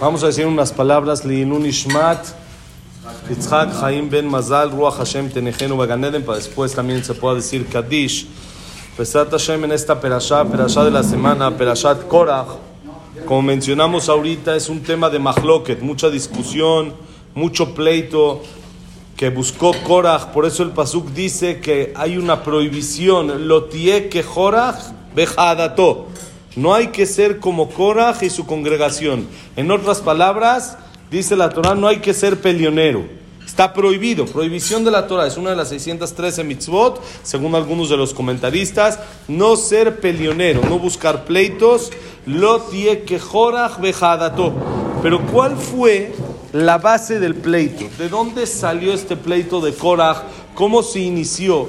Vamos a decir unas palabras. Ishmat, Yitzhak Chaim Ben Mazal, Ruach Hashem Tenejenu Baganeden. Para después también se pueda decir Kaddish. Pesat Hashem en esta perashá, perashá de la semana, perashat Korach. Como mencionamos ahorita, es un tema de mahloket, mucha discusión, mucho pleito que buscó Korach. Por eso el Pasuk dice que hay una prohibición. Lo tie que Korach bejadato. No hay que ser como Korach y su congregación. En otras palabras, dice la Torah, no hay que ser pelionero. Está prohibido, prohibición de la Torah, es una de las 613 mitzvot, según algunos de los comentaristas, no ser pelionero, no buscar pleitos, lo tie que bejadato. Pero ¿cuál fue la base del pleito? ¿De dónde salió este pleito de Korach? ¿Cómo se inició?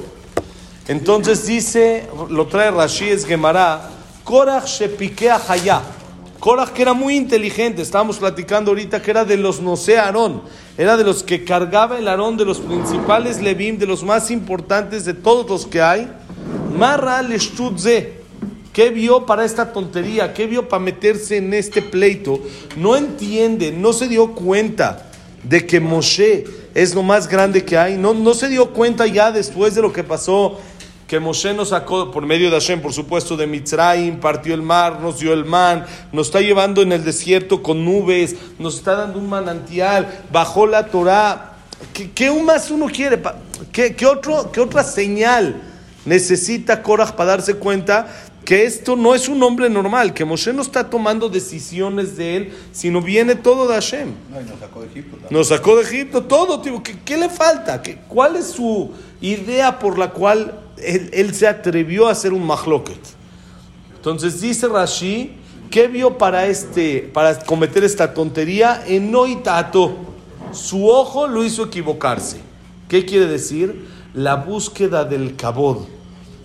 Entonces dice, lo trae Rashi es Gemara, Korach se piquea Hayá. Korach que era muy inteligente, estábamos platicando ahorita que era de los no sé Aarón, era de los que cargaba el Aarón, de los principales Levim, de los más importantes de todos los que hay. Marra Leshtutze, ¿qué vio para esta tontería? ¿Qué vio para meterse en este pleito? No entiende, no se dio cuenta de que Moshe es lo más grande que hay, no, no se dio cuenta ya después de lo que pasó que Moshe nos sacó por medio de Hashem, por supuesto, de Mitzrayim, partió el mar, nos dio el man, nos está llevando en el desierto con nubes, nos está dando un manantial, bajó la Torah. ¿Qué, qué más uno quiere? ¿Qué, qué, otro, ¿Qué otra señal necesita Korach para darse cuenta que esto no es un hombre normal, que Moshe no está tomando decisiones de él, sino viene todo de Hashem. nos sacó de Egipto. Nos sacó de Egipto, todo, tío. ¿Qué, qué le falta? ¿Qué, ¿Cuál es su idea por la cual él, se atrevió a hacer un mahloket. Entonces dice Rashi, ¿qué vio para, este, para cometer esta tontería? En Noitato, su ojo lo hizo equivocarse. ¿Qué quiere decir? La búsqueda del cabod,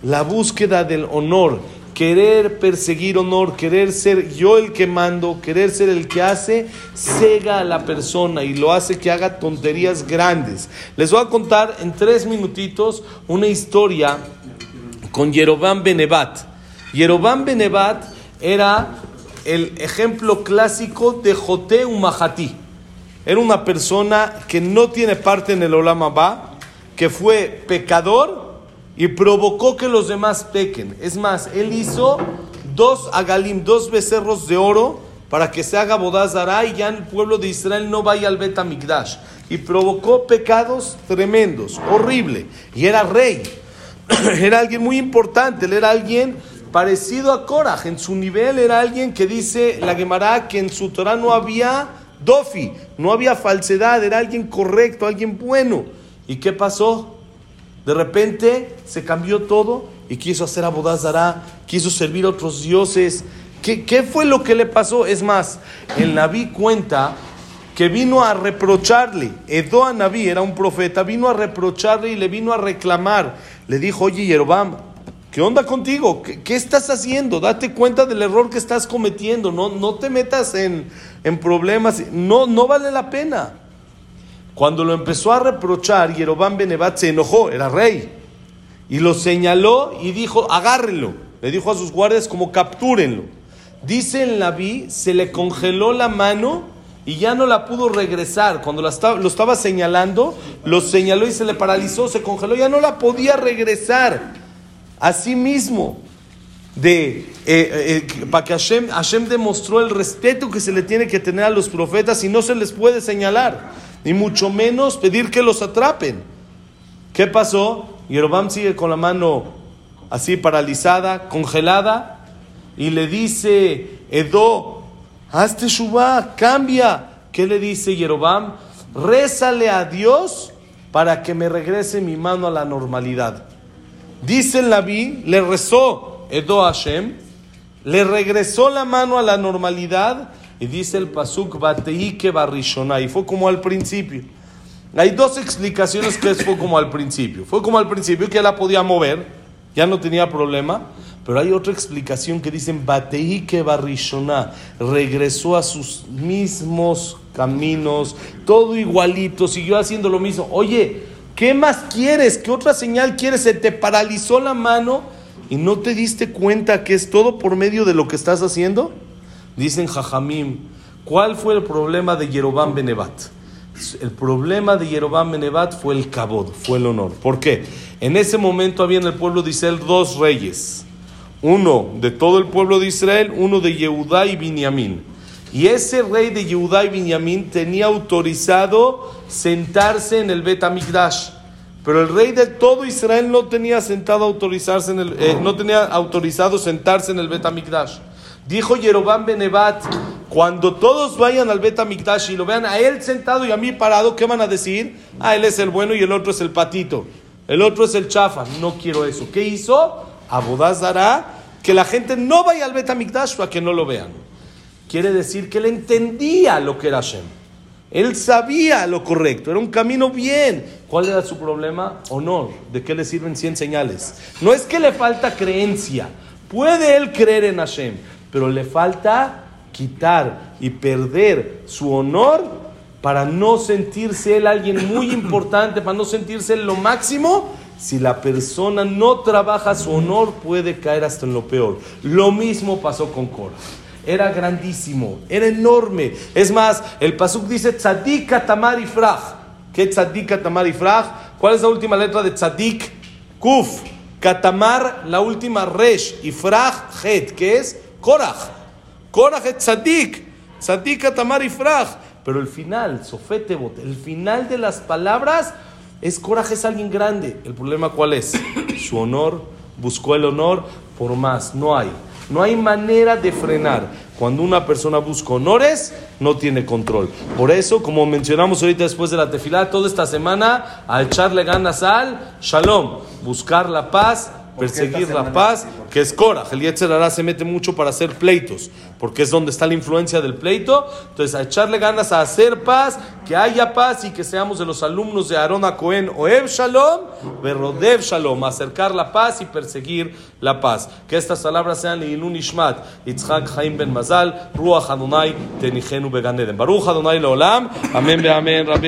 la búsqueda del honor, querer perseguir honor, querer ser yo el que mando, querer ser el que hace, cega a la persona y lo hace que haga tonterías grandes. Les voy a contar en tres minutitos una historia con Yerobam Benevat. Yerobam Benevat era el ejemplo clásico de Joté Umahati. Era una persona que no tiene parte en el Olam Abba, que fue pecador y provocó que los demás pequen. Es más, él hizo dos agalim, dos becerros de oro para que se haga bodazara y ya el pueblo de Israel no vaya al Betamigdash. Y provocó pecados tremendos, horrible. Y era rey. era alguien muy importante, él era alguien parecido a Korah. En su nivel era alguien que dice la Gemara que en su Torah no había dofi, no había falsedad, era alguien correcto, alguien bueno. ¿Y qué pasó? De repente se cambió todo y quiso hacer abodazara, quiso servir a otros dioses. ¿Qué, ¿Qué, fue lo que le pasó? Es más, el Naví cuenta que vino a reprocharle. Edo a Naví era un profeta, vino a reprocharle y le vino a reclamar. Le dijo, oye Yerobam, ¿qué onda contigo? ¿Qué, ¿Qué, estás haciendo? Date cuenta del error que estás cometiendo. No, no te metas en, en problemas. No, no vale la pena. Cuando lo empezó a reprochar, Yerobam Benevat se enojó, era rey, y lo señaló y dijo, agárrenlo. Le dijo a sus guardias como captúrenlo. Dice el Naví, se le congeló la mano y ya no la pudo regresar. Cuando lo estaba señalando, lo señaló y se le paralizó, se congeló, ya no la podía regresar. Así mismo, de, eh, eh, para que Hashem, Hashem demostró el respeto que se le tiene que tener a los profetas y no se les puede señalar ni mucho menos pedir que los atrapen. ¿Qué pasó? Yerobam sigue con la mano así paralizada, congelada, y le dice, Edo, hazte shubá, cambia. ¿Qué le dice Yerobam? Rézale a Dios para que me regrese mi mano a la normalidad. Dice el le rezó Edo Hashem, le regresó la mano a la normalidad y dice el Pasuk, Bateike Barishona. Y fue como al principio. Hay dos explicaciones que fue como al principio. Fue como al principio que la podía mover, ya no tenía problema. Pero hay otra explicación que dicen Bateike Barishona. Regresó a sus mismos caminos, todo igualito, siguió haciendo lo mismo. Oye, ¿qué más quieres? ¿Qué otra señal quieres? Se te paralizó la mano y no te diste cuenta que es todo por medio de lo que estás haciendo. Dicen Jajamim, ¿cuál fue el problema de Yerobam Benevat? El problema de Yerobam Benevat fue el cabod, fue el honor. ¿Por qué? En ese momento había en el pueblo de Israel dos reyes. Uno de todo el pueblo de Israel, uno de Yehudá y Binyamin. Y ese rey de Yehudá y Binyamin tenía autorizado sentarse en el Bet Amigdash. Pero el rey de todo Israel no tenía sentado autorizarse en el, eh, no tenía autorizado sentarse en el Bet Amigdash. Dijo Yerobam Benevat, cuando todos vayan al Bet Amigdash y lo vean a él sentado y a mí parado, ¿qué van a decir? Ah, él es el bueno y el otro es el patito. El otro es el chafa. No quiero eso. ¿Qué hizo? Abodaz dará que la gente no vaya al Bet Amigdash para que no lo vean. Quiere decir que él entendía lo que era Hashem. Él sabía lo correcto, era un camino bien. ¿Cuál era su problema? Honor. ¿De qué le sirven 100 señales? No es que le falta creencia. Puede él creer en Hashem, pero le falta quitar y perder su honor para no sentirse él alguien muy importante, para no sentirse él lo máximo. Si la persona no trabaja su honor, puede caer hasta en lo peor. Lo mismo pasó con Cora era grandísimo, era enorme. Es más, el Pasuk dice Tzadik Tamar Ifraj. ¿Qué Tzadik Tamar Ifraj? ¿Cuál es la última letra de Tzadik? Kuf. Katamar, la última Resh. Ifraj, Het, que es Korach. Korach es Tzadik. Tzadik Katamar Ifraj. Pero el final, Sofetebot, el final de las palabras es Korach es alguien grande. ¿El problema cuál es? Su honor, buscó el honor por más, no hay. No hay manera de frenar. Cuando una persona busca honores, no tiene control. Por eso, como mencionamos ahorita después de la tefilá, toda esta semana, a echarle ganas al shalom, buscar la paz, perseguir la paz, que es Cora. El Yetzer se mete mucho para hacer pleitos, porque es donde está la influencia del pleito. Entonces, a echarle ganas a hacer paz, que haya paz y que seamos de los alumnos de Aarón a Cohen, Oev Shalom, Berrodev Shalom, acercar la paz y perseguir la paz. Que estas palabras sean Leilun Ishmat, Yitzhak Chaim Ben Mazal, Ruach Adonai, Tenigenu Beganeden. Baruch Adonai Leolam, Amén, Amén, Rabbi